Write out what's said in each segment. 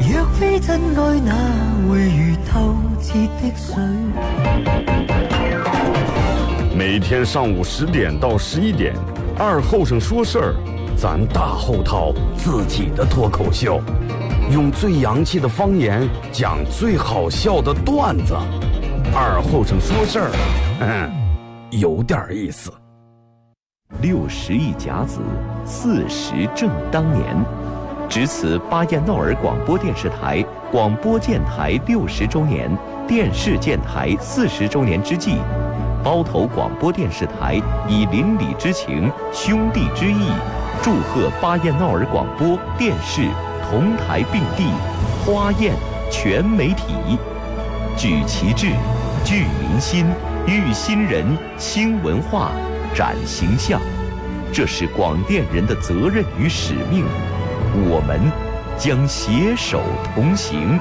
若非真爱，哪会如透彻的水？每天上午十点到十一点，二后生说事儿，咱大后套自己的脱口秀，用最洋气的方言讲最好笑的段子。二后生说事儿，嗯，有点意思。六十亿甲子，四十正当年，值此巴彦淖尔广播电视台广播建台六十周年、电视建台四十周年之际，包头广播电视台以邻里之情、兄弟之义，祝贺巴彦淖尔广播电视同台并蒂，花宴全媒体，举旗帜，聚民心，育新人，兴文化。展形象，这是广电人的责任与使命，我们将携手同行。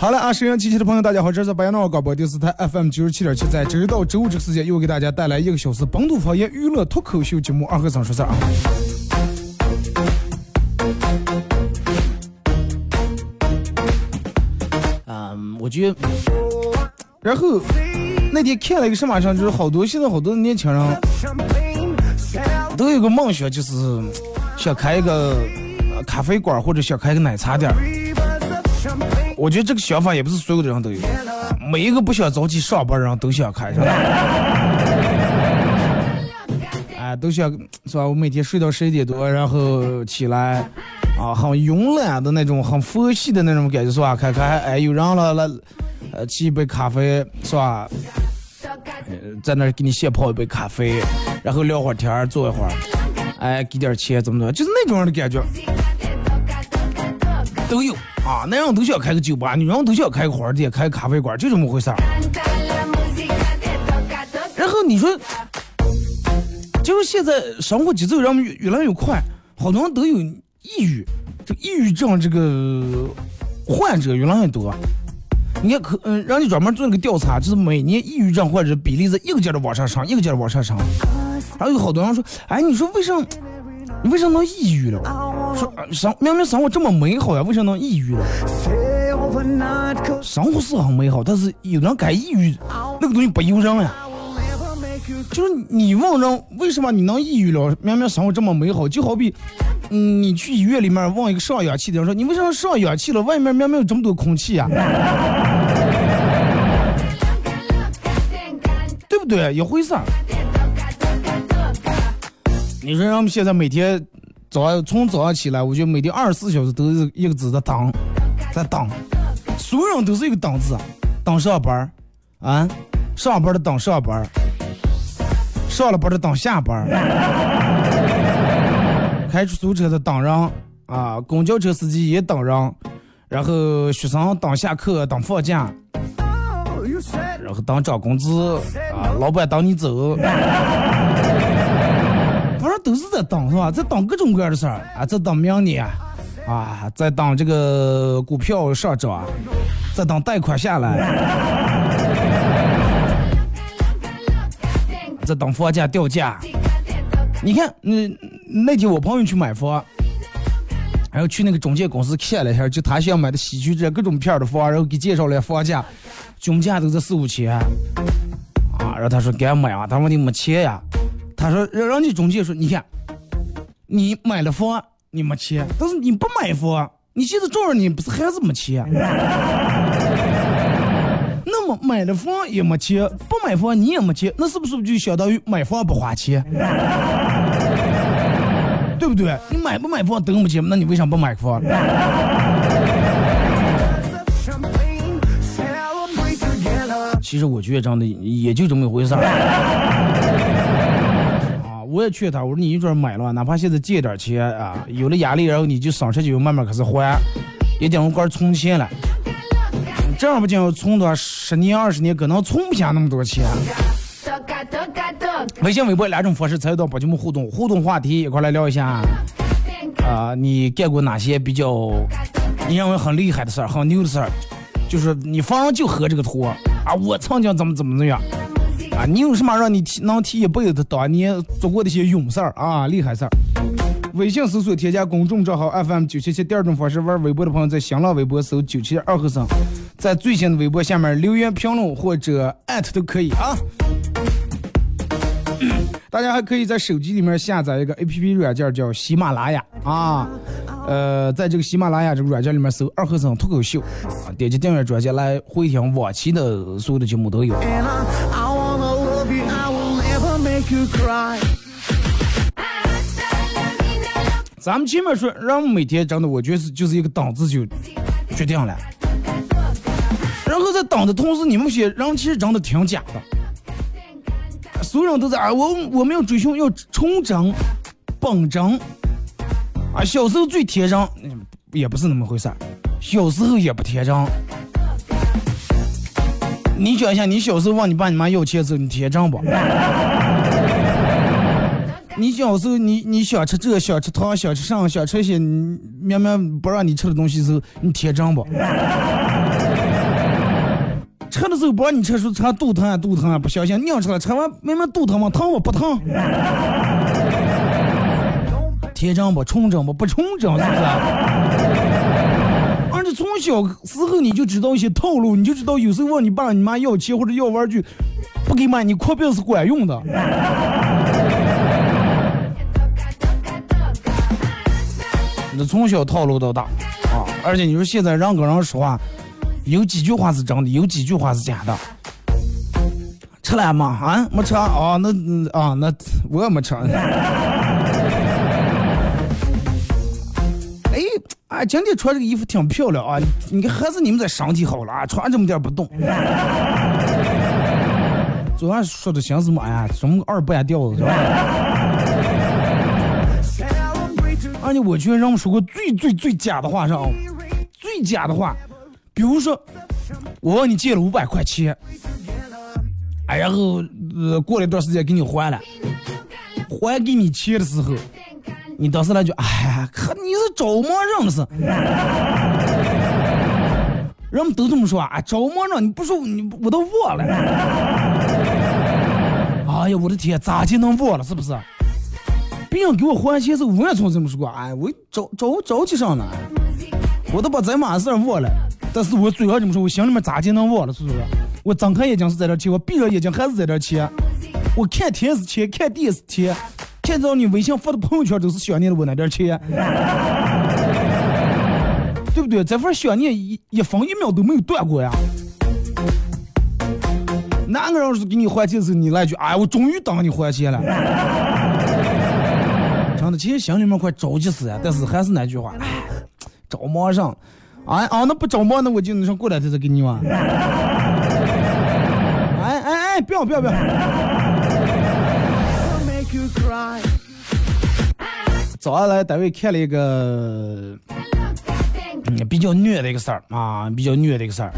好了啊，收音机器的朋友，大家好，这是白淖尔广播电视台 FM 九十七点七，在周一到周五这个时间，又给大家带来一个小时本土方言娱乐脱口秀节目《二和尚说事儿》啊。嗯，我觉得，然后那天看了一个什么上，就是好多现在好多年轻人都有个梦想，就是想开一个咖啡馆或者想开个奶茶店。我觉得这个想法也不是所有的人都有，每一个不想早起上班的人都想开，是吧？哎，都想是吧？我每天睡到十一点多，然后起来，啊，很慵懒的那种，很佛系的那种感觉，是吧？开开，哎，有人了，来，呃，沏一杯咖啡，是吧？在那儿给你现泡一杯咖啡，然后聊会儿天，坐一会儿，哎，给点钱，怎么怎么，就是那种样的感觉，都有。啊，男人都想开个酒吧，女人都想开个花店、开个咖啡馆，就这么回事儿。然后你说，就是现在生活节奏让越越来越快，好多人都有抑郁，这抑郁症这个患者越来越多。你看，可嗯，人家专门做那个调查，就是每年抑郁症患者比例在一个劲儿的往上升，一个劲儿的往上升。然后有好多人说，哎，你说为什么？你为什么能抑郁了？说生明明生活这么美好呀，为什么能抑郁了？生活是很美好，但是有人该抑郁，那个东西不由人呀。就是你问人为什么你能抑郁了？明明生活这么美好，就好比，嗯，你去医院里面问一个上氧气的人说，你为什么上氧气了？外面明明有这么多空气呀，对不对？一回事。你说咱们现在每天早上从早上起来，我觉得每天二十四小时都是一个字在等，在等，所有人都是一个等字，等上班啊，上班的等上班上了班的等下班 开出租车的等人啊，公交车司机也等人，然后学生等下课等放假，然后等涨工资啊，老板等你走。都是在等是吧？在等各种各样的事儿啊，在等明年啊，在等这个股票上涨，在等贷款下来，在等房价掉价。你看，那那天我朋友去买房，然后去那个中介公司看了一下，就他想买的西区这各种片的房，然后给介绍了房价，均价都是四五千啊。然后他说敢买啊，他说你没钱呀。他说：“让让你中介说，你看，你买了房你没钱，但是你不买房，你现在照样你不是还是没钱？那么买了房也没钱，不买房你也没钱，那是不是就相当于买房不花钱？对不对？你买不买房都没钱，那你为啥不买房？其实我觉得这样的也就这么一回事儿。我也劝他，我说你一准买了，哪怕现在借点钱啊，有了压力，然后你就省吃俭用慢慢开始还，一定要块存钱了。这样不仅要存多十年二十年，可能存不下那么多钱。微信、微博两种方式参与到宝节目互动，互动话题一块来聊一下。啊，你干过哪些比较你认为很厉害的事儿、很牛的事儿？就是你反正就喝这个托啊！我曾经怎么怎么怎么样啊？你有什么让你提能提一辈子当年做过的一些勇事儿啊？厉害事儿？微信搜索添加公众账号 FM 九七七，第二种方式玩微博的朋友在新浪微博搜九七二和尚，在最新的微博下面留言评论或者艾特都可以啊。大家还可以在手机里面下载一个 A P P 软件叫喜马拉雅啊，呃，在这个喜马拉雅这个软件里面搜二和尚脱口秀啊，点击订阅专辑来回听往期的所有的节目都有。咱们前面说，人每天真的，我觉得是就是一个档次就决定了。然后在等的同时，你们些人其实真的挺假的，所有人都在啊，我我们要追求要纯真、本真啊。小时候最天真，也不是那么回事儿，小时候也不天真。你想一下，你小时候问你爸你妈要钱时候，你天真不？你小时候，你你想吃这，想吃糖，想吃上，想吃些明明不让你吃的东西时候，你天真不？吃的时候不让你吃，说吃肚疼啊肚疼啊，不小心硬吃了，吃完明明肚疼吗？疼我？不疼。天真不？纯真不？不纯真是不是？而且从小时候你就知道一些套路，你就知道有时候问你爸你妈要钱或者要玩具，不给买，你哭病是管用的。那从小套路到大啊！而且你说现在人跟人说话，有几句话是真的，有几句话是假的。吃了吗？啊，没吃啊？那啊，那我也没吃。哎，啊，今天穿这个衣服挺漂亮啊！你看，还是你们这身体好了啊，穿这么点不动。昨晚说的心思嘛呀，什么二半吊子是吧？而且我觉得人们说过最最最假的话是啊，最假的话，比如说我问你借了五百块钱，哎，然后呃过了一段时间给你还了，还给你钱的时候，你当时那句哎，可你是找么人是？人们都这么说啊，找么人？你不说你我都忘了。哎呀，我的天，咋就能忘了？是不是？别人给我还钱时候，我也从这么说。哎，我着着着急上了，我都把咱妈的事忘了。但是我嘴上这么说，我心里面咋就能忘了？是不是？我睁开眼睛是在这钱，我闭上眼睛还是在这钱。我看天是钱，看地是钱，看到你微信发的朋友圈都是想念了我那点钱，对不对？这份想念一一分一秒都没有断过呀。哪个人是给你还钱时候，你来句哎，我终于等你还钱了。其实心里面快着急死呀，但是还是那句话，哎，着忙上，啊啊，那不着忙，那我就说过两天再给你嘛。哎哎哎，不要不要不要！早上来单位看了一个，嗯，比较虐的一个事儿啊，比较虐的一个事儿，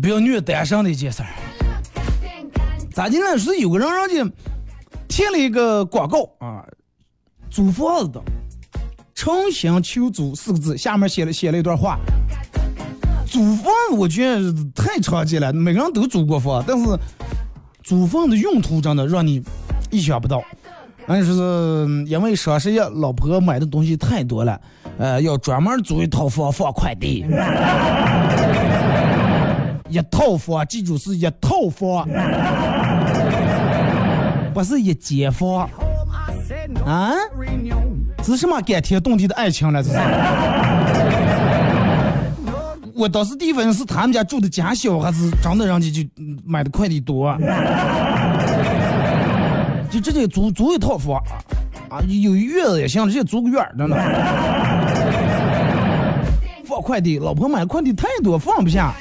比较虐单身的一件事儿。咋的呢？是有个人让家。贴了一个广告啊，租房子的，诚心求租四个字，下面写了写了一段话。租房子我觉得太常见了，每个人都租过房，但是租房的用途真的让你意想不到。那就是因为双十一老婆买的东西太多了，呃，要专门租一套房放快递。一套房，记住是一套房。不是一间房，啊？是什么感天动地的爱情了？这是。我当时第一反应是他们家住的家小，还是真的人家就买的快递多？就直接租租一套房啊，有院子也行，直接租个院儿，真的。放快递，老婆买的快递太多，放不下。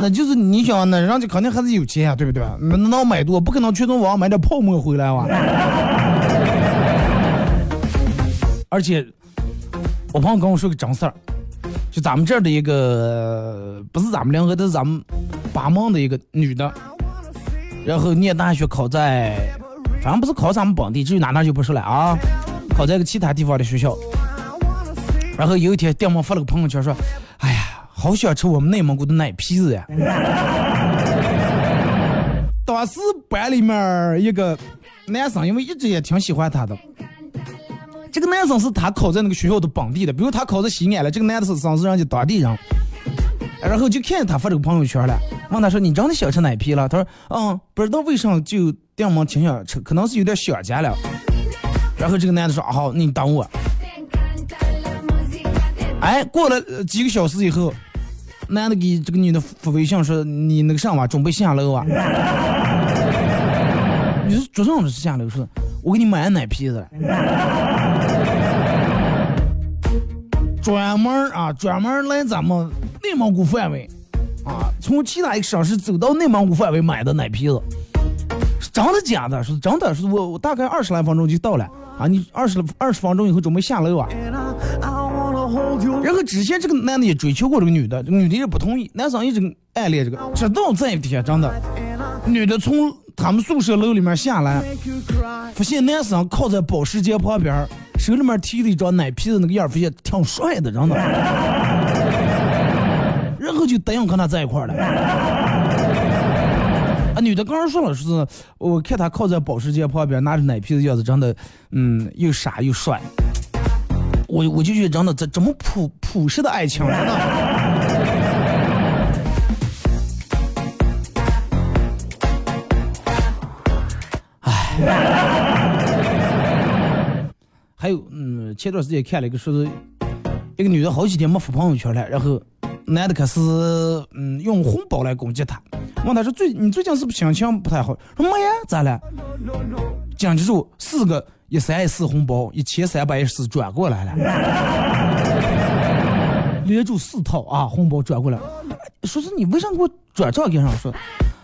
那就是你想，那人家肯定还是有钱呀，对不对？那能买多，不可能全从网上买点泡沫回来哇。而且，我朋友跟我说个真事儿，就咱们这儿的一个，不是咱们两个，都是咱们八门的一个女的，然后念大学考在，反正不是考咱们本地，至于哪哪就不说了啊，考在个其他地方的学校。然后有一天，电妈发了个朋友圈说：“哎呀。”好想吃我们内蒙古的奶皮子呀！当时班里面一个男生，因为一直也挺喜欢他的。这个男生是他考在那个学校的本地的，比如他考在西安了，这个男的是生是人家当地人。然后就看见他发这个朋友圈了，问他说：“你真的想吃奶皮了？”他说：“嗯，不知道为啥就电么挺想吃，可能是有点想家了。”然后这个男的说：“好，你等我。”哎，过了几个小时以后。男的给这个女的发微信说：“你那个上吧，准备下楼啊？” 你说做啥子是下楼？说我给你买奶皮子，专门啊，专门来咱们内蒙古范围啊，从其他一个省市走到内蒙古范围买的奶皮子，真的假的？是真的，是我我大概二十来分钟就到了啊，你二十二十分钟以后准备下楼啊？然后之前这个男的也追求过这个女的，这个女的也不同意，男生一直暗恋这个，直到这一天，真的，女的从他们宿舍楼里面下来，发现男生靠在保时捷旁边，手里面提着一张奶皮子，那个样发现挺帅的，真的，然后就答应跟他在一块了。啊，女的刚刚说了，是我看他靠在保时捷旁边，拿着奶皮子样子，真的，嗯，又傻又帅。我我就觉得真的这这么朴朴实的爱情，真的。唉，还有嗯，前段时间看了一个说是，一个女的好几天没发朋友圈了，然后男的开始嗯用红包来攻击她，问她说最你最近是不是心情不太好？说没呀，咋了？讲记住四个。一三一四红包一千三百一十四转过来了，连住四套啊红包转过来，说是你为啥给我转账给上说，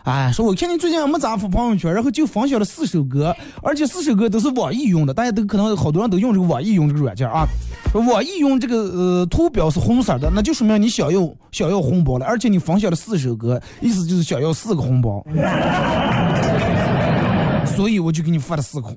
哎，说我看你最近没咋发朋友圈，然后就分享了四首歌，而且四首歌都是网易用的，大家都可能好多人都用这个网易用这个软件啊，网易用这个呃图标是红色的，那就说明你想要想要红包了，而且你分享了四首歌，意思就是想要四个红包。所以我就给你发了四个。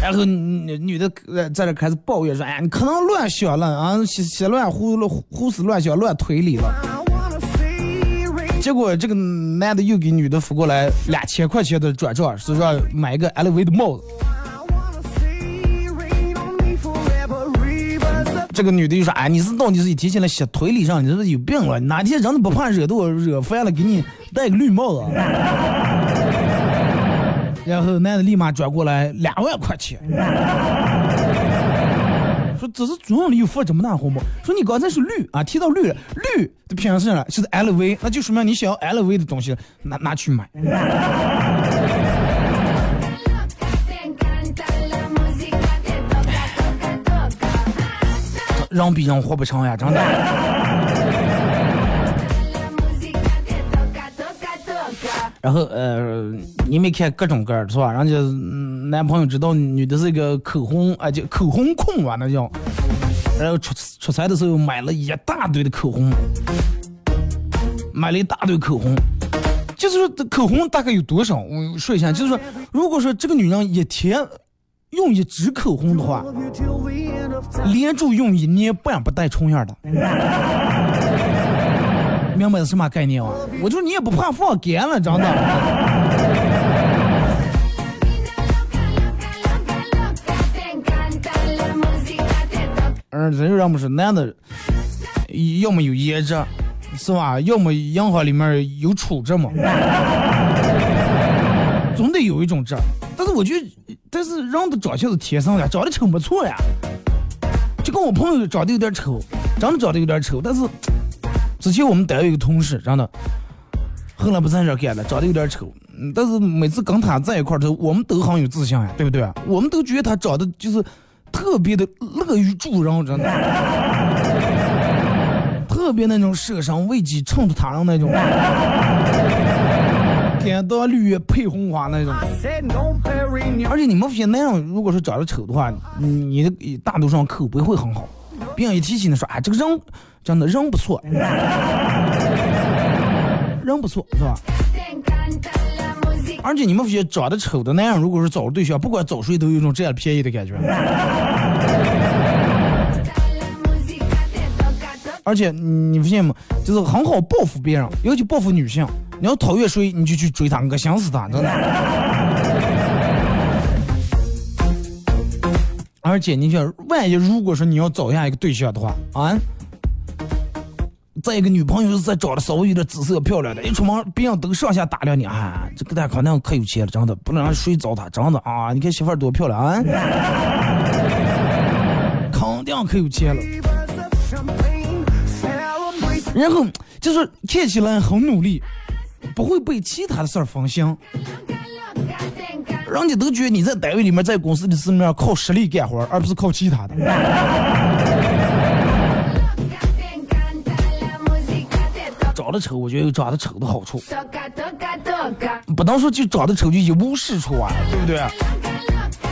然后女女的在这开始抱怨说：“哎，你可能乱想了啊，瞎瞎乱胡乱胡思乱想、乱推理了。”结果这个男的又给女的发过来两千块钱的转账，是说买一个 LV 的帽子。这个女的就说：“哎，你是到底是一天起来写推理上，你这是有病了？哪天人都不怕惹到惹烦了，给你戴个绿帽子。”然后男的立马转过来两万块钱，说：“这是总理又发这么大红包？说你刚才是绿啊，提到绿了，绿的偏上了，是 LV，那就说明你想要 LV 的东西，拿拿去买。”人比人活不长呀，真的。然后呃，你没看各种各是吧？人家男朋友知道女的是一个口红啊，就口红控吧，那叫。然后出出差的时候买了一大堆的口红，买了一大堆口红。就是说，口红大概有多少？我说一下，就是说，如果说这个女人一天。用一支口红的话，连住用一年半不带重样的，明白是什么概念吗？我就你也不怕放干了，真的。嗯，人又让不是男的，要么有颜值，是吧？要么银行里面有储值嘛。总得有一种这。但是我觉得，但是人的长相是天生的，长得丑不错呀。就跟我朋友长得有点丑，长得长得有点丑，但是之前我们单位有个同事，真的，后来不在这干了，长得有点丑。但是每次跟他在一块儿，都我们都很有自信呀，对不对？我们都觉得他长得就是特别的乐于助人，真的，特别那种舍身为己、衬托他人那种，天当绿叶配红花那种。而且你们发现，那样如果说长得丑的话，你的大多数上口碑会很好，别人一提起你说，哎，这个人真的人不错，人不错，是吧？而且你们发现长得丑的那样，如果是找对象，不管找谁都有一种占了便宜的感觉。而且你发现吗？就是很好报复别人，尤其报复女性。你要讨厌谁，你就去追他，恶心死他，真的。而且你想，万一如果说你要找下一个对象的话，啊？再一个女朋友再找的稍微有点姿色漂亮的，一出门别人都上下打量你啊，这个大肯定可有钱了，真的不能让谁糟蹋，真的啊！你看媳妇儿多漂亮啊，肯定可有钱了。然后就是看起来很努力，不会被其他的事儿分心，人家都觉得你在单位里面，在公司里面靠实力干活，而不是靠其他的。长得丑，我觉得有长得丑的好处，不能说就长得丑就一无是处啊，对不对？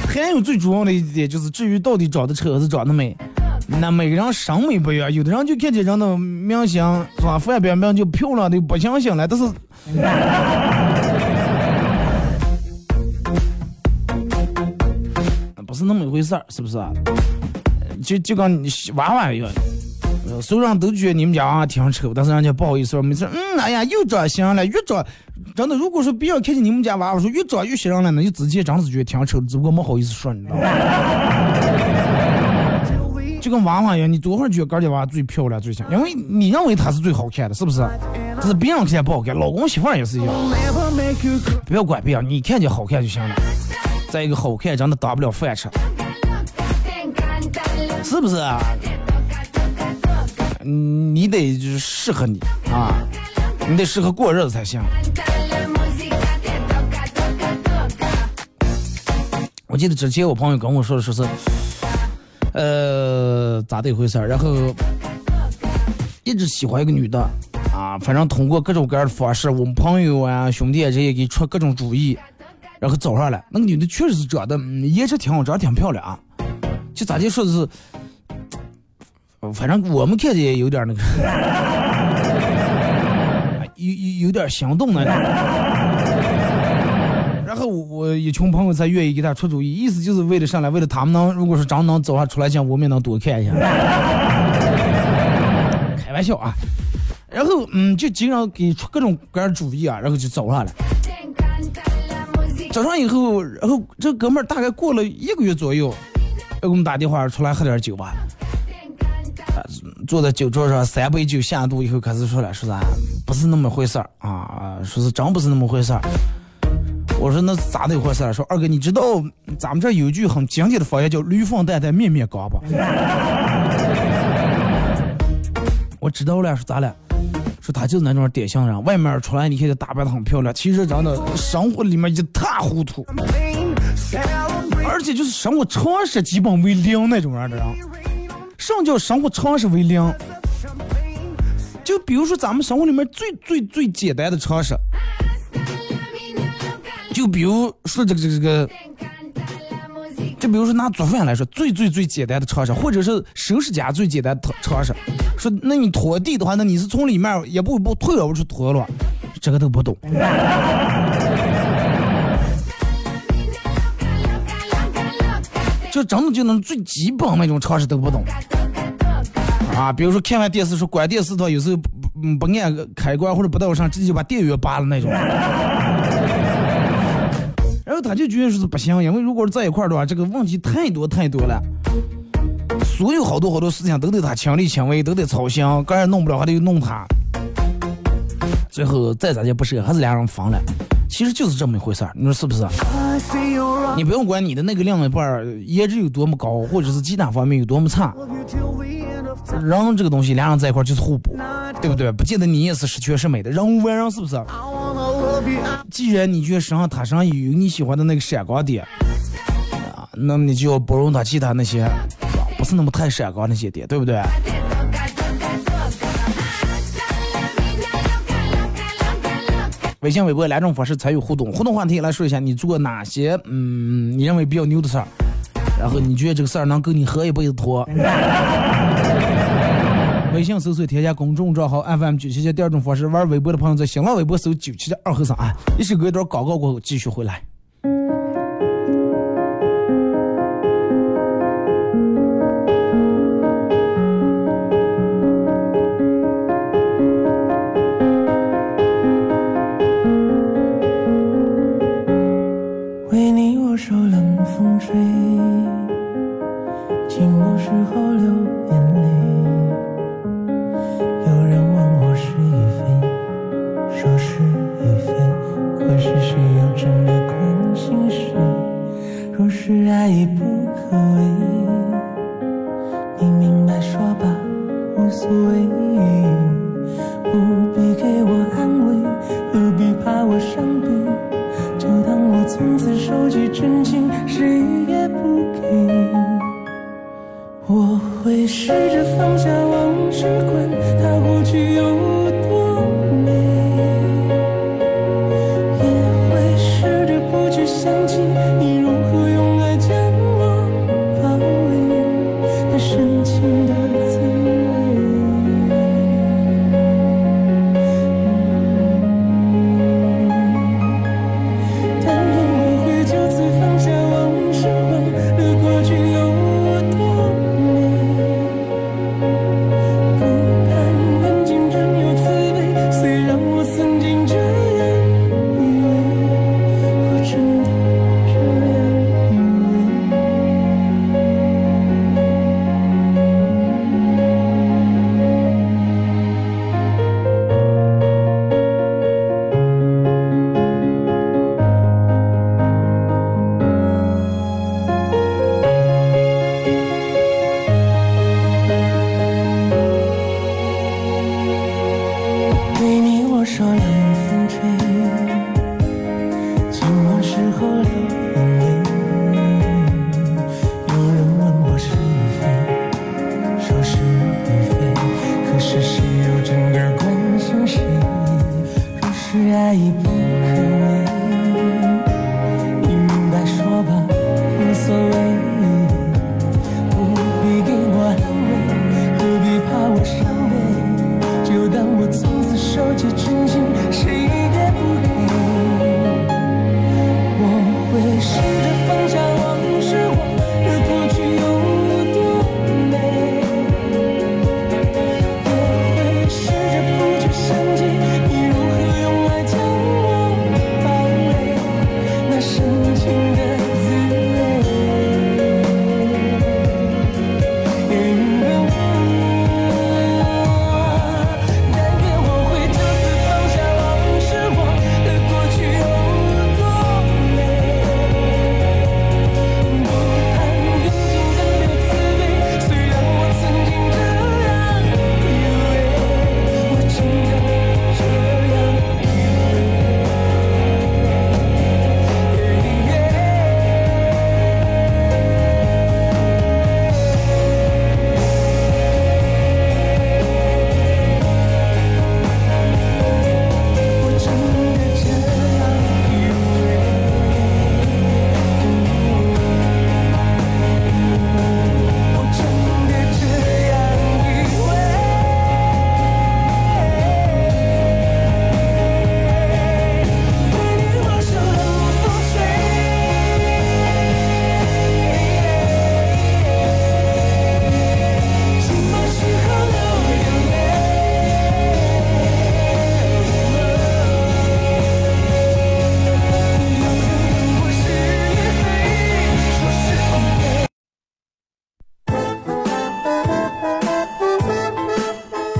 还有最主要的一点就是，至于到底长得丑还是长得美，那每个人审美不一样，有的人就看见人的明星是吧，范冰冰就漂亮的不相信了，但是 不是那么一回事儿，是不是？就就跟娃娃一样。所有人都觉得你们家娃娃挺丑，但是人家不好意思说，每次嗯，哎呀，又长相了，越长，真的，如果说别人看见你们家娃娃说越长越像人了，那就自己真是觉得挺丑，只不过没好意思说，你知道吗？就跟娃娃一样，你多会儿觉得哥家娃最漂亮最像，因为你认为她是最好看的，是不是？但是别人看见不好看，老公媳妇儿也是一样，不要管别人，你看见好看就行了。再一个，好看真的当不了饭吃，是不是？你得就是适合你啊，你得适合过日子才行。我记得之前我朋友跟我说的说是，呃，咋的一回事儿？然后一直喜欢一个女的啊，反正通过各种各样的方式，我们朋友啊、兄弟啊这些给出各种主意，然后找上来。那个女的确实是长得颜值挺好，长得挺漂亮，啊就咋地说的是。反正我们看见有点那个，有有有点心动那种。然后我一群朋友才愿意给他出主意，意思就是为了上来，为了他们能，如果是真能走上出来讲，我们也能多看一下。开玩笑啊。然后嗯，就经常给出各种各样主意啊，然后就走上来。走上以后，然后这哥们儿大概过了一个月左右，给我们打电话出来喝点酒吧。坐在酒桌上，三杯酒下肚以后，开始说了，说啥不是那么回事儿啊，说是真不是那么回事儿。我说那咋的一回事儿？说二哥，你知道咱们这有一句很经典的方言叫“驴粪蛋蛋面面刚”吧？我知道了，说咋了？说他就是那种典型人，外面出来你看他打扮的很漂亮，其实真的生活里面一塌糊涂，而且就是生活常识基本为零那种人的人。什么叫生活常识为零？就比如说咱们生活里面最最最简单的常识，就比如说这个这个这个，就比如说拿做饭来说，最最最简单的常识，或者是收拾家最简单的常识。说那你拖地的话，那你是从里面一步一步退了不是拖了？这个都不懂。就真的就能最基本那种常识都不懂啊！比如说看完电视说关电视的话，有时候不不按开关或者不到上，直接就把电源拔了那种。然后他就觉得说是不行，因为如果是在一块儿的话，这个问题太多太多了，所有好多好多事情都得他亲力亲为，都得操心，个人弄不了还得弄他。最后再咋地不是，还是俩人分了。其实就是这么一回事儿，你说是不是？你不用管你的那个另一半儿颜值有多么高，或者是其他方面有多么差，人这个东西俩人在一块儿就是互补，对不对？不见得你也是十全十美的，人无完人，是不是？既然你觉得身上他身上有你喜欢的那个闪光点，啊，那么你就要包容他其他那些不是那么太闪光那些点，对不对？微信、微博两种方式参与互动，互动话题来说一下，你做过哪些嗯你认为比较牛的事儿，然后你觉得这个事儿能够你喝一辈子脱。微信搜索添加公众账号 FM 九七七，第二种方式玩微博的朋友在新浪微博搜九七七二和尚啊。一首歌一段广告过后继续回来。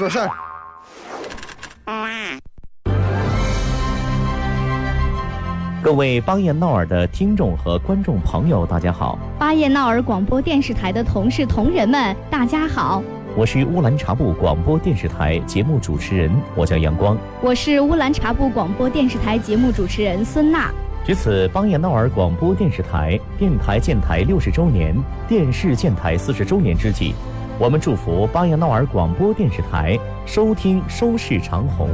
说事儿。各位巴彦淖尔的听众和观众朋友，大家好，巴彦淖尔广播电视台的同事同仁们，大家好，我是乌兰察布广播电视台节目主持人，我叫阳光。我是乌兰察布广播电视台节目主持人孙娜。值此巴彦淖尔广播电视台电台建台六十周年、电视建台四十周年之际，我们祝福巴彦淖尔广播电视台收听收视长虹。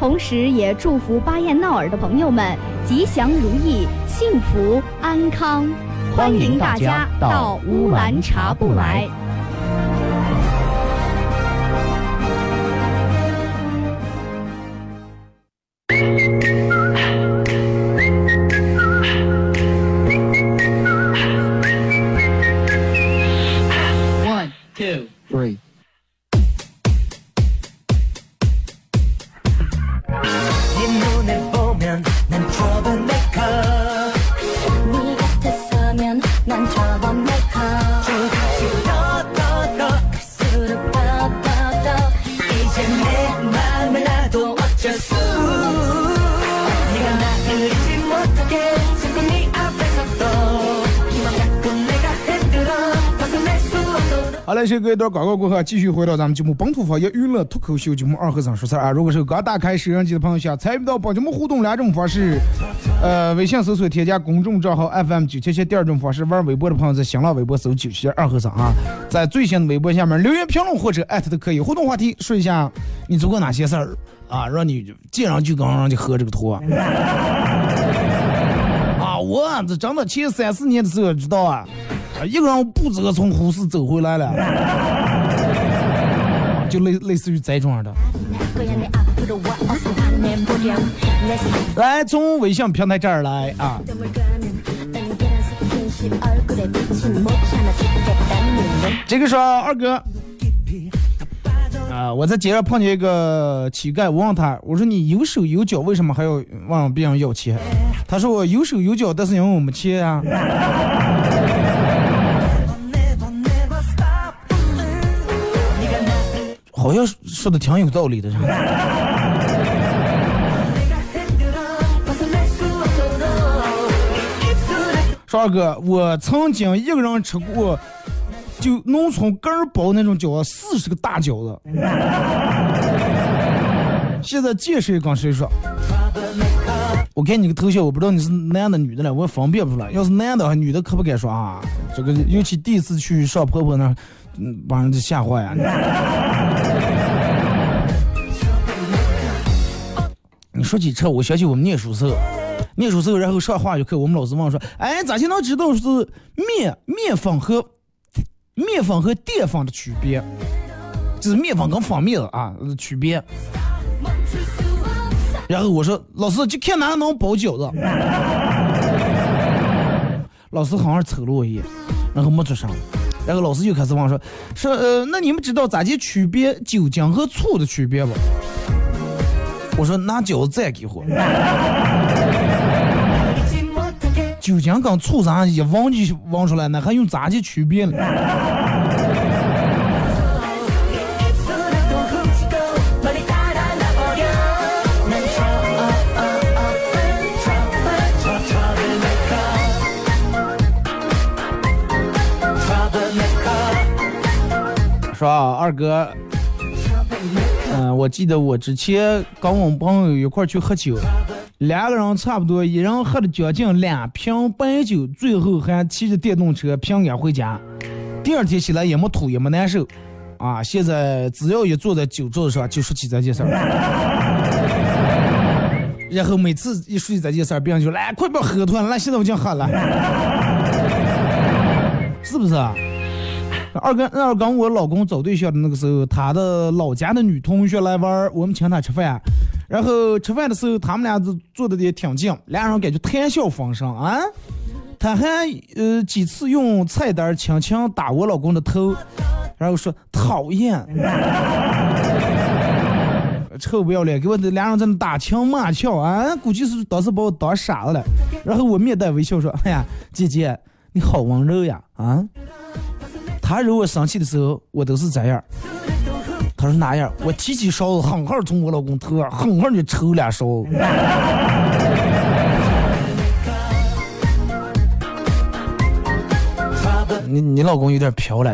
同时，也祝福巴彦淖尔的朋友们吉祥如意、幸福安康。欢迎大家到乌兰察布来。 네 눈을 보면 난 trouble 嘞，先隔一段广告过后，继续回到咱们节目本土方言娱乐脱口秀节目二和尚说事儿啊。如果是刚打开摄像机的朋友，想参与到本节目互动两种方式，呃，微信搜索添加公众账号 FM 九七七；第二种方式，玩微博的朋友在新浪微博搜九七七二和尚啊，在最新的微博下面留言评论或者艾特都可以。互动话题说一下你做过哪些事儿啊，让你见上就刚让你喝这个托啊。啊，我这真的前三四年的时候知道啊。啊，一个人不知道从呼市走回来了，就类类似于这种的。来，从微信平台这儿来啊。这个说二哥，啊，我在街上碰见一个乞丐，我问他，我说你有手有脚，为什么还要问别人要钱？他说我有手有脚，但是因为我没钱啊。好像说的挺有道理的，是吧？说二哥，我曾经一个人吃过，就农村根儿包那种饺子，四十个大饺子。现在见谁跟谁说，我看你个头像，我不知道你是男的女的了，我分辨不出来。要是男的，女的可不敢说啊。这个尤其第一次去上婆婆那，嗯，把人家吓坏呀。你说起这，我想起我们念书时候，念书时候，然后上化学课，我们老师问说：“哎，咋就能知道是面面粉和面粉和淀粉的区别？就是面粉跟方面啊区别。”然后我说：“老师，就看哪能包饺子。”老师好像瞅了我一眼，然后没做声。然后老师又开始问说：“说呃，那你们知道咋去区别酒精和醋的区别不？”我说拿饺子再给我，酒精跟醋啥一闻就闻出来，那还用咋去区别呢？说啊，二哥。嗯，我记得我之前跟我们朋友一块去喝酒，两个人差不多，一人喝了将近两瓶白酒，最后还骑着电动车平安回家。第二天起来也没吐也没难受，啊，现在只要一坐在酒桌子上就说起这件事儿，然后每次一说起这件事儿，别人就来快别喝脱了，来现在我就喝了，是不是啊？二跟二跟我老公找对象的那个时候，他的老家的女同学来玩，我们请他吃饭。然后吃饭的时候，他们俩坐的也挺近，俩人感觉谈笑风生啊。他还呃几次用菜单轻轻打我老公的头，然后说讨厌，臭不要脸，给我俩人在那打情骂俏啊！估计是当时把我当傻了。然后我面带微笑说：“哎呀，姐姐你好温柔呀啊！”他惹我生气的时候，我都是这样。他说哪样？我提起勺子，狠狠从我老公头上狠狠就抽两勺。你你老公有点飘了，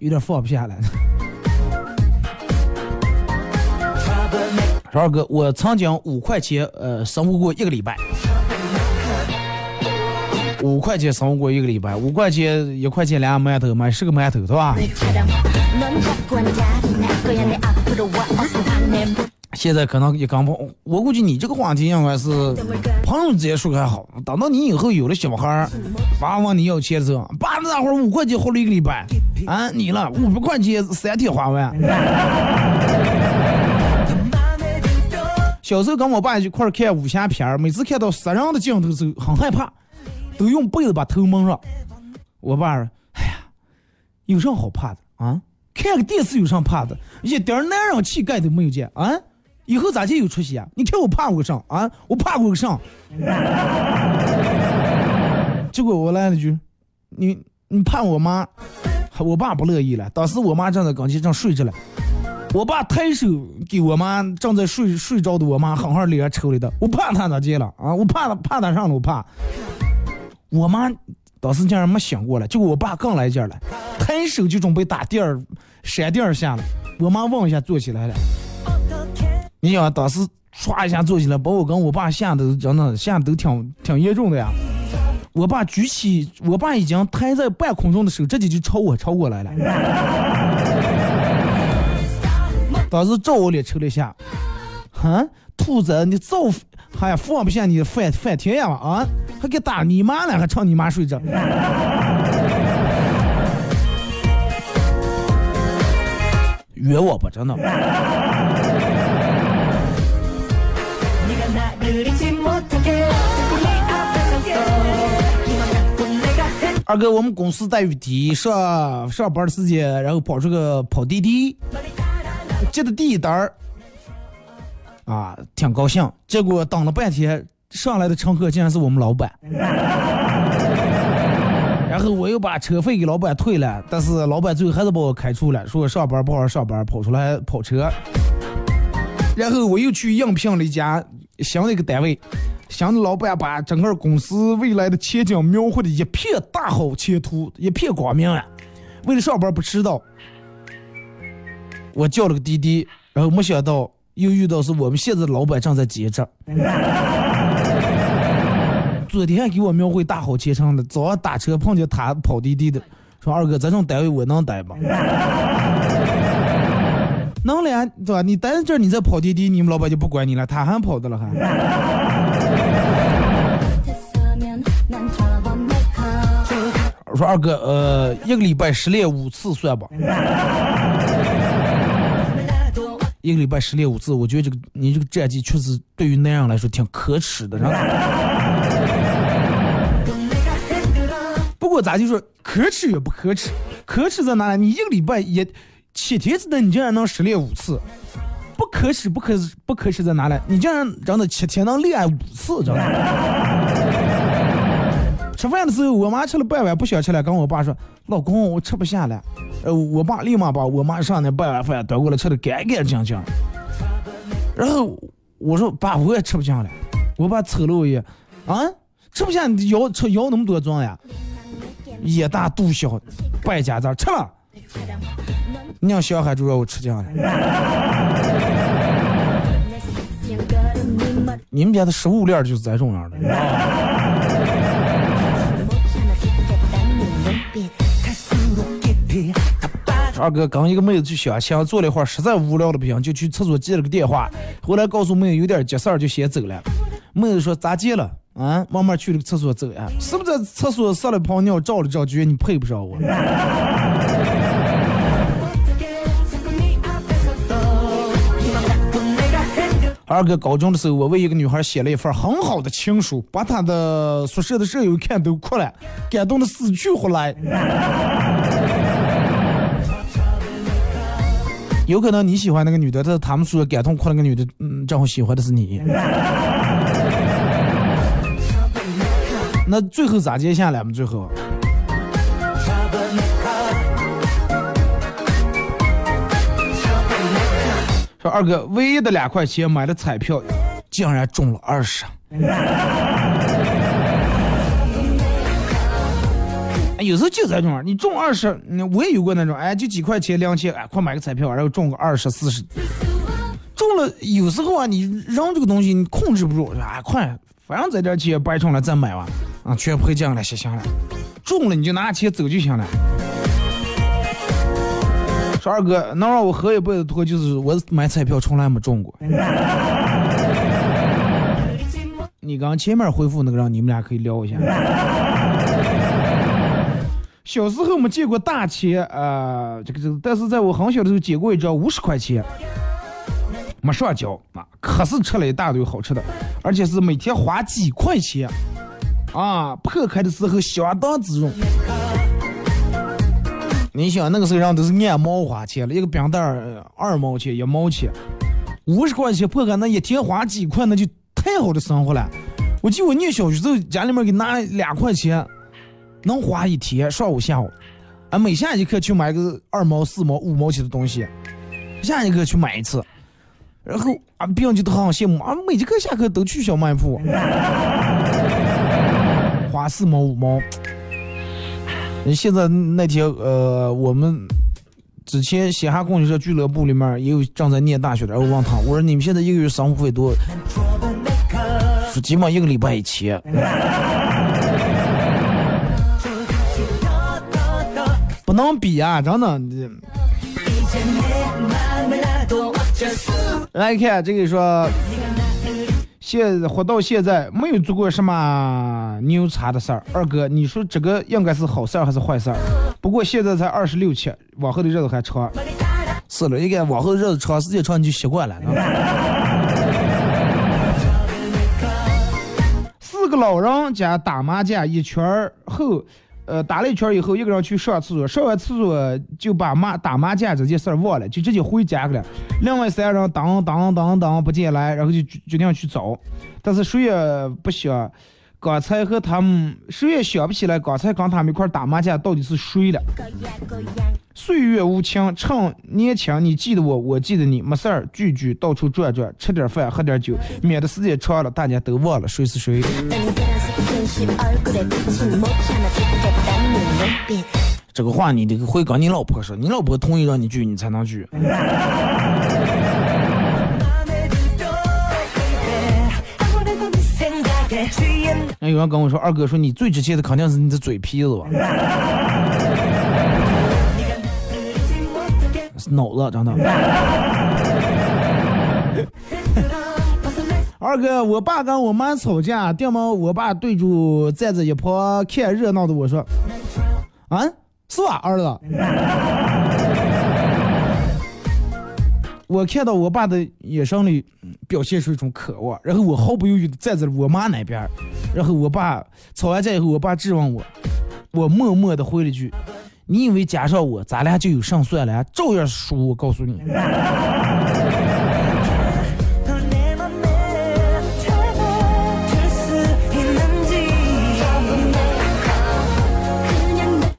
有点放不下来。说二哥，我曾经五块钱呃生活过一个礼拜，五块钱生活过一个礼拜，五块钱一块钱两馒头买十个馒头，是吧？现在可能也刚不，我估计你这个话题应该是朋友之间说还好，等到你以后有了小孩儿，爸问你要钱的时候，爸那会儿五块钱花了一个礼拜，啊，你了五百块钱三天花完。小时候跟我爸一块儿看武侠片儿，每次看到杀人的镜头时候很害怕，都用被子把头蒙上。我爸说：“哎呀，有啥好怕的啊？看个电视有啥怕的？一点男人气概都没有见啊！以后咋就有出息啊？你看我怕过啥啊？我怕过个啥？”结果我来了句：“你你怕我妈？”我爸不乐意了。当时我妈正在跟前上睡着了。我爸抬手给我妈正在睡睡着的我妈狠狠脸上抽了一刀。我怕他咋接了啊？我怕他怕他上了，我怕。我妈当时竟然没醒过来，结果我爸更来劲了，抬手就准备打第二闪电下了。我妈望一下坐起来了。你想当时唰一下坐起来，把我跟我爸吓得真的吓得都挺挺严重的呀。我爸举起我爸已经抬在半空中的手，直接就朝我朝过来了。当时照我脸抽了一下，哼，兔子，你造，还放不下你的饭饭天呀啊，还给打你妈了，还唱你妈睡着。约我吧，真的。二哥，我们公司待遇低，上上班时间，然后跑出个跑滴滴。接的第一单，啊，挺高兴。结果等了半天，上来的乘客竟然是我们老板。然后我又把车费给老板退了，但是老板最后还是把我开除了，说上班不好好上班，跑出来跑车。然后我又去应聘了一家新的一个单位，新的老板把整个公司未来的前景描绘的一片大好前途，一片光明啊！为了上班不迟到。我叫了个滴滴，然后没想到又遇到是我们现在的老板正在结账。昨天还给我描绘大好前程的，早上打车碰见他跑滴滴的，说二哥，这种单位我能待吗？能了，对吧？你待在这儿，你再跑滴滴，你们老板就不管你了，他还跑的了还。我 说二哥，呃，一个礼拜失恋五次算吧。一个礼拜失恋五次，我觉得这个你这个战绩确实对于男人来说挺可耻的。不过咱就说可耻也不可耻，可耻在哪里？你一个礼拜也七天之内你竟然能失恋五次，不可耻不可不可耻在哪里？你竟然真的七天能恋爱五次，知道吗？吃饭的时候，我妈吃了半碗不想吃了，跟我爸说：“老公，我吃不下了。”呃，我爸立马把我妈上那半碗饭端过来，吃的干干净净。然后我说：“爸，我也吃不下了。”我爸瞅了我一眼，啊，吃不下，你腰吃腰那么多装呀？眼大肚小，败家子，吃了。你让小孩就让我吃酱了。你们家的食物链就是这种样的。二哥跟一个妹子去相亲，坐了一会儿，实在无聊的不行，就去厕所接了个电话。回来告诉妹子有点急事儿，就先走了。妹子说咋接了？啊，慢慢去了个厕所走呀。是不是在厕所撒了泡尿，照了照，觉得你配不上我？二哥高中的时候，我为一个女孩写了一份很好的情书，把她的宿舍的舍友看都哭了，感动的死去活来。有可能你喜欢那个女的，但是他们说感动哭那个女的，嗯，正好喜欢的是你。那最后咋接下来嘛？最后。说二哥，唯一的两块钱买的彩票，竟然中了二十。有时候就这种，你中二十，我也有过那种，哎，就几块钱、两千，哎，快买个彩票，然后中个二十四十。中了，有时候啊，你扔这个东西你控制不住，哎，快，反正这点钱白充了再买吧，啊，全赔进来，写下来，中了你就拿钱走就行了。说二哥，能让我喝一辈子脱，就是我买彩票从来没中过。你刚前面回复那个让，你们俩可以聊一下。小时候没见过大钱啊，这个这个，但是在我很小的时候捡过一张五十块钱，没上交啊，可是吃了一大堆好吃的，而且是每天花几块钱啊，破开的时候相当滋润。你想那个时候人都是按毛花钱了，一个冰袋二毛钱一毛钱，五十块钱破开那一天花几块，那就太好的生活了。我记得我念小学时候，家里面给拿两块钱。能花一天上午下午，啊，每下一课去买个二毛四毛五毛钱的东西，下一课去买一次，然后啊，别人就都很羡慕啊，每节课下课都去小卖铺，花四毛五毛。现在那天呃，我们之前嘻哈供销社俱乐部里面也有正在念大学的，然后问他，我说你们现在一个月生活费多？说基本一个礼拜一千。能比啊，真的。来看这个说，现活到现在没有做过什么牛叉的事儿。二哥，你说这个应该是好事儿还是坏事儿？不过现在才二十六七，往后的日子还长。是了，应该往后日子长，时间长你就习惯了。四个老人家打麻将一圈后。呃，打了一圈以后，一个人去上厕所，上完厕所就把麻打麻将这件事儿忘了，就直接回家去了。另外三人当当当当不进来，然后就决定去找，但是谁也不想刚才和他们，谁也想不起来刚才跟他们一块打麻将到底是谁了。岁月无情，趁年轻，你记得我，我记得你，没事儿聚聚，到处转转，吃点饭，喝点酒，免得时间长了，大家都忘了谁是谁。这个话你得会跟你老婆说，你老婆同意让你聚，你才能聚。那有人跟我说，二哥说你最值钱的肯定是你的嘴皮子吧？脑子，真的。二哥，我爸跟我妈吵架，掉毛我爸对住站在一旁看热闹的我说：“啊，是吧，儿子？”我看到我爸的眼神里表现出一种渴望，然后我毫不犹豫的站在了我妈那边，然后我爸吵完架以后，我爸质问我，我默默的回了句：“你以为加上我，咱俩就有胜算了？照样输，我告诉你。”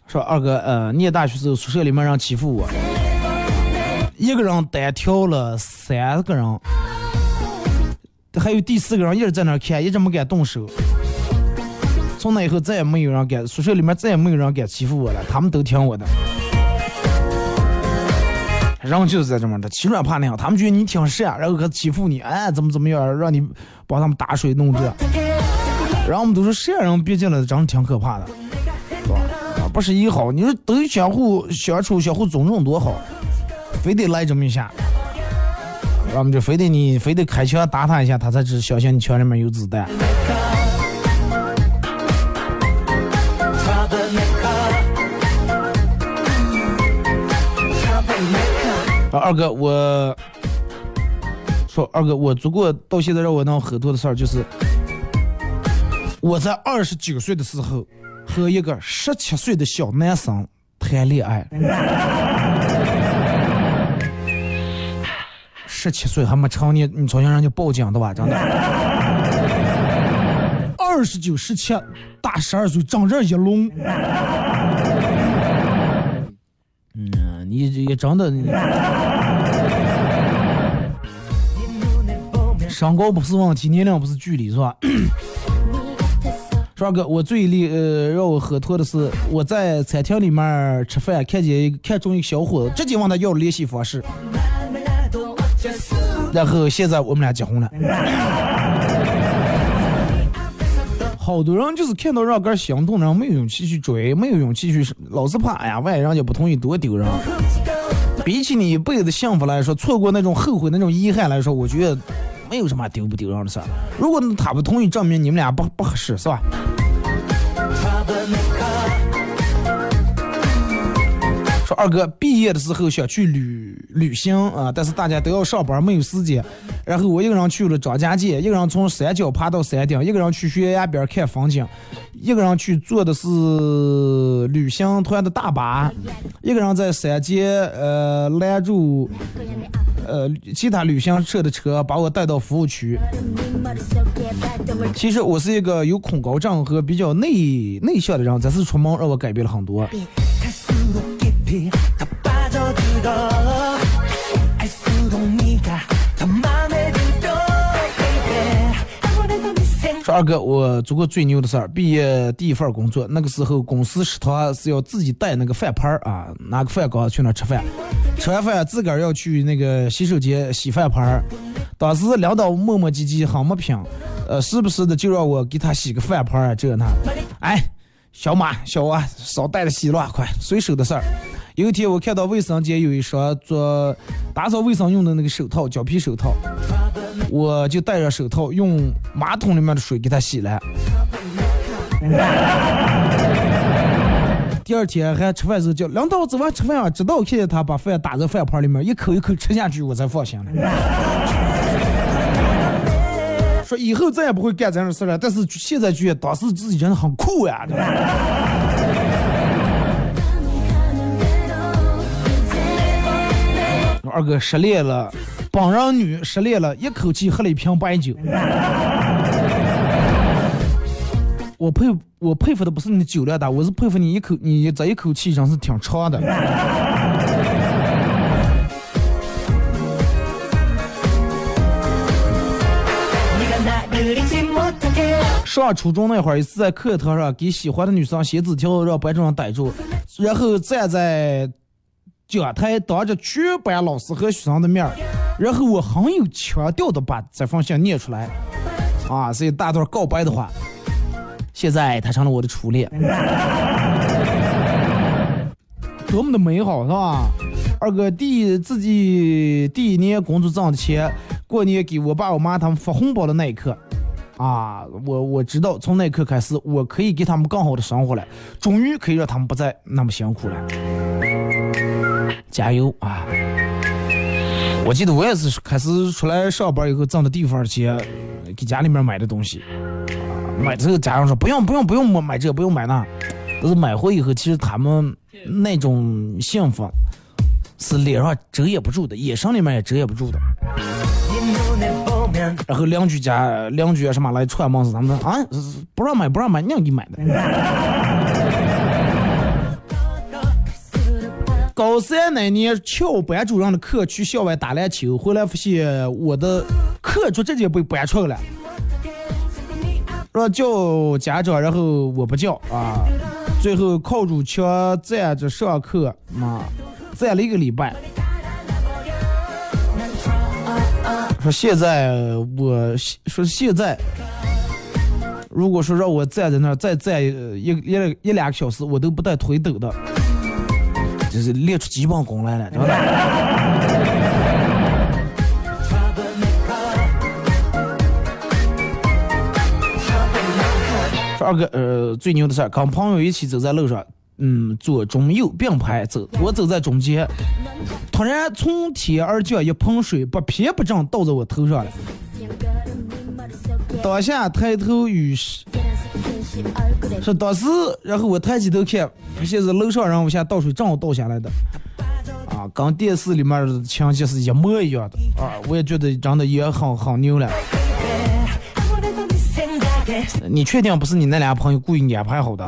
说二哥，呃，念大学时候宿舍里面人欺负我，一个人单挑了三个人，还有第四个人一直在那看，一直没敢动手。从那以后再也没有人敢，宿舍里面再也没有人敢欺负我了，他们都听我的。人就是在这么的，欺软怕硬，他们觉得你挺善，然后还欺负你，哎，怎么怎么样，让你帮他们打水弄这。然后我们都说善人毕竟了，真的挺可怕的。是吧？啊不是一好，你说都相互相处、相互尊重多好，非得来这么一下，我们就非得你非得开枪打他一下，他才知相信你枪里面有子弹。二哥，我说二哥，我做过到现在让我能很多的事儿，就是我在二十九岁的时候和一个十七岁的小男生谈恋爱。十七岁还没成年，你瞅见人家报警的吧？真的。二十九、十七，大十二岁，长这一龙。嗯，你也真的。身高不是问题，年龄不是距离，是吧？帅哥，我最厉呃让我喝脱的是，我在餐厅里面吃饭，看见一看中一个小伙子，直接问他要联系方式，然后现在我们俩结婚了。好多人就是看到让个心动，然后没有勇气去追，没有勇气去，老是怕哎呀，万一人家不同意多丢人。比起你一辈子幸福来说，错过那种后悔、那种遗憾来说，我觉得。没有什么丢不丢人的事儿。如果他不同意，证明你们俩不不合适，是吧？说二哥毕业的时候想去旅旅行啊，但是大家都要上班，没有时间。然后我一个人去了张家界，一个人从山脚爬到山顶，一个人去悬崖边看风景，一个人去坐的是旅行团的大巴，一个人在山间呃拦住呃其他旅行社的车，把我带到服务区。其实我是一个有恐高症和比较内内向的人，这次出门让我改变了很多。说二哥，我做过最牛的事儿，毕业第一份工作，那个时候公司食堂是要自己带那个饭盘儿啊，拿个饭缸去那吃饭，吃完饭自个儿要去那个洗手间洗饭盘儿。当时领导磨磨唧唧，很没品，呃，时不时的就让我给他洗个饭盘儿这那。哎，小马小王，少带着洗了，快随手的事儿。有一天，我看到卫生间有一双做打扫卫生用的那个手套，胶皮手套，我就戴着手套，用马桶里面的水给它洗了。第二天还吃饭时候叫领导，走完吃饭啊，直到我看见他把饭打在饭盘里面，一口一口吃下去，我才放心了。说以后再也不会干这样的事了，但是现在觉得当时自己真的很酷呀。二哥失恋了，帮人女失恋了，一口气喝了一瓶白酒。我佩我佩服的不是你的酒量大，我是佩服你一口你这一口气真是挺长的。上初中那会儿，一次在课堂上给喜欢的女生写纸条，让班主任逮住，然后站在。讲台当着全班老师和学生的面儿，然后我很有腔调的把这封信念出来，啊，是一大段告白的话。现在他成了我的初恋，多么的美好，是吧？二哥第自己第一年工作挣的钱，过年给我爸我妈他们发红包的那一刻，啊，我我知道从那一刻开始，我可以给他们更好的生活了，终于可以让他们不再那么辛苦了。加油啊！我记得我也是开始出来上班以后挣的地方钱，给家里面买的东西，买这个家长说不用不用不用买买这不用买那，但是买回以后，其实他们那种幸福是脸上遮掩不住的，眼神里面也遮掩不住的。然后邻居家邻居啊什么来串门子，他们说啊不让买不让买，娘给买的。高三那年翘班主任的课去校外打篮球，回来发现我的课桌直接被搬出来了，让叫家长，然后我不叫啊，最后靠住墙站着上课，妈，站了一个礼拜。说现在我说现在，如果说让我站在那儿再站一一一两个小时，我都不带腿抖的。就是练出基本功来了，知道吧？说二哥，呃，最牛的事儿，跟朋友一起走在路上，嗯，左中右并排走，我走在中间，突然从天而降一盆水，不偏不正倒在我头上了。当下抬头与是是当时，然后我抬起头看，发现是楼上人往下倒水正好倒下来的，啊，跟电视里面的情节是一模一样的啊！我也觉得真的也很很牛了。你确定不是你那俩朋友故意安排好的？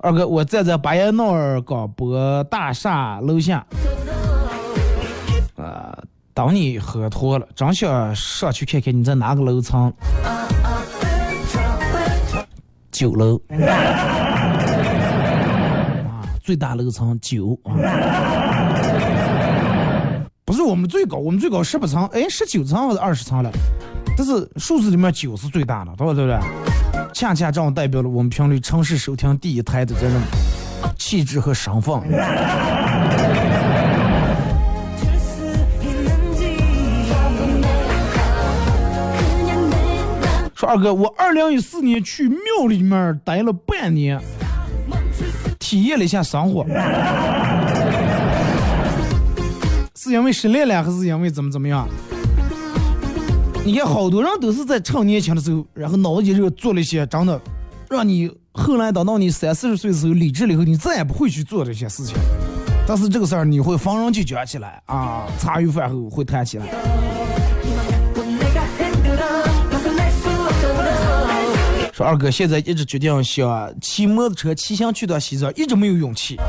二哥，我站在巴彦淖尔广播大厦楼下，等你喝脱了，正想上去看看你在哪个楼层。九楼，啊，最大楼层九。不是我们最高，我们最高十八层，哎，十九层还是二十层了？但是数字里面九是最大的，对不对？恰恰正代表了我们频率城市收听第一台的这种气质和身份。二哥，我二零一四年去庙里面待了半年，体验了一下生活。是因为失恋了，还是因为怎么怎么样？你看，好多人都是在趁年轻的时候，然后脑子一热做了一些真的，让你后来等到你三四十岁的时候理智了以后，你再也不会去做这些事情。但是这个事儿你会逢人就讲起来啊，茶余饭后会谈起来。说二哥现在一直决定想骑摩托车骑行去趟西藏，一直没有勇气。啊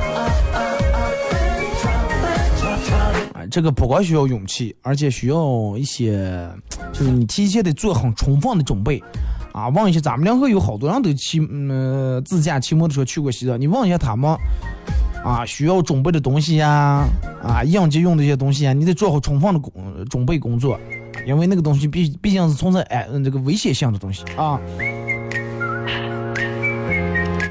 这个不光需要勇气，而且需要一些，就是你提前得做很充分的准备，啊，问一下咱们两个有好多人都骑，嗯，自驾骑摩托车去过西藏，你问一下他们，啊，需要准备的东西呀，啊，应急用的一些东西啊，你得做好充分的工准备工作，因为那个东西毕毕竟是存在哎这个危险性的东西啊。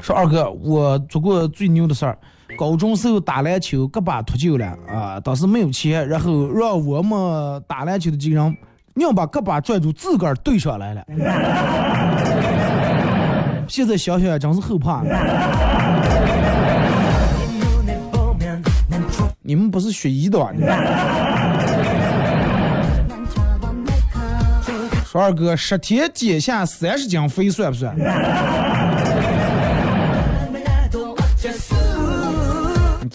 说二哥，我做过最牛的事儿。高中时候打篮球，胳膊脱臼了啊！当时没有钱，然后让我们打篮球的几个人硬把胳膊拽住，自个儿对上来了。现在想想真是后怕。你们不是学医的？说二哥，十天减下三十斤肥算不算？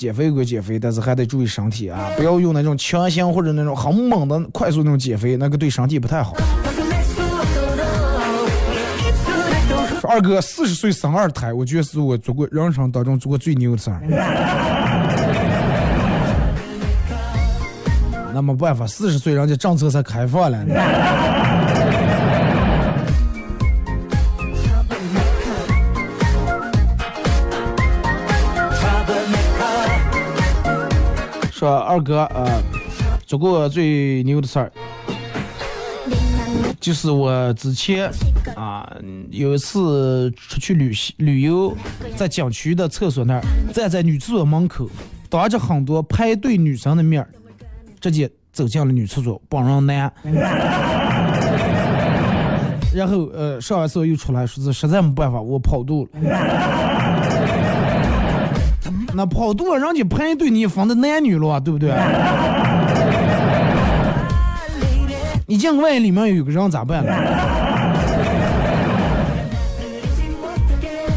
减肥归减肥，但是还得注意身体啊！不要用那种强行或者那种很猛的快速那种减肥，那个对身体不太好。二哥四十岁生二胎，我觉得是我做过人生当中做过最牛的事儿。那没办法，四十岁人家政策才开放了呢。说二哥，呃，做过最牛的事儿，就是我之前啊有一次出去旅行旅游，在景区的厕所那儿，站在女厕所门口，当着很多排队女生的面儿，直接走进了女厕所，帮人男，然后呃上完厕所又出来，说是实在没办法，我跑肚了。那跑肚人家排队，你分的男女了，对不对？你见万一里面有个人咋办呢？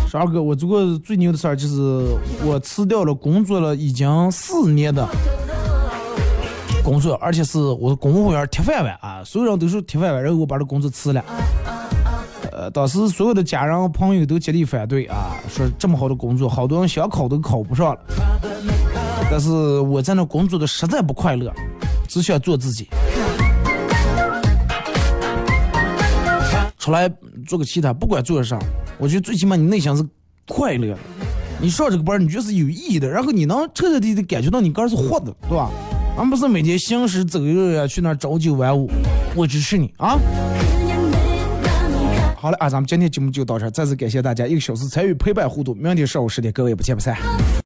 十二哥，我做过最牛的事儿就是我辞掉了工作了已经四年的工作，而且是我的公务员铁饭碗啊，所有人都是铁饭碗，然后我把这工作辞了。当时所有的家人朋友都极力反对啊，说这么好的工作，好多人想考都考不上了。但是我在那工作的实在不快乐，只想做自己，出来做个其他，不管做啥，我觉得最起码你内心是快乐的。你上这个班，你觉得是有意义的，然后你能彻彻底底感觉到你个人是活的，对吧？而不是每天行尸走肉呀，去那朝九晚五。我支持你啊！好了啊，咱们今天节目就到这儿，再次感谢大家一个小时参与陪伴互动。明天上午十点，各位不见不散。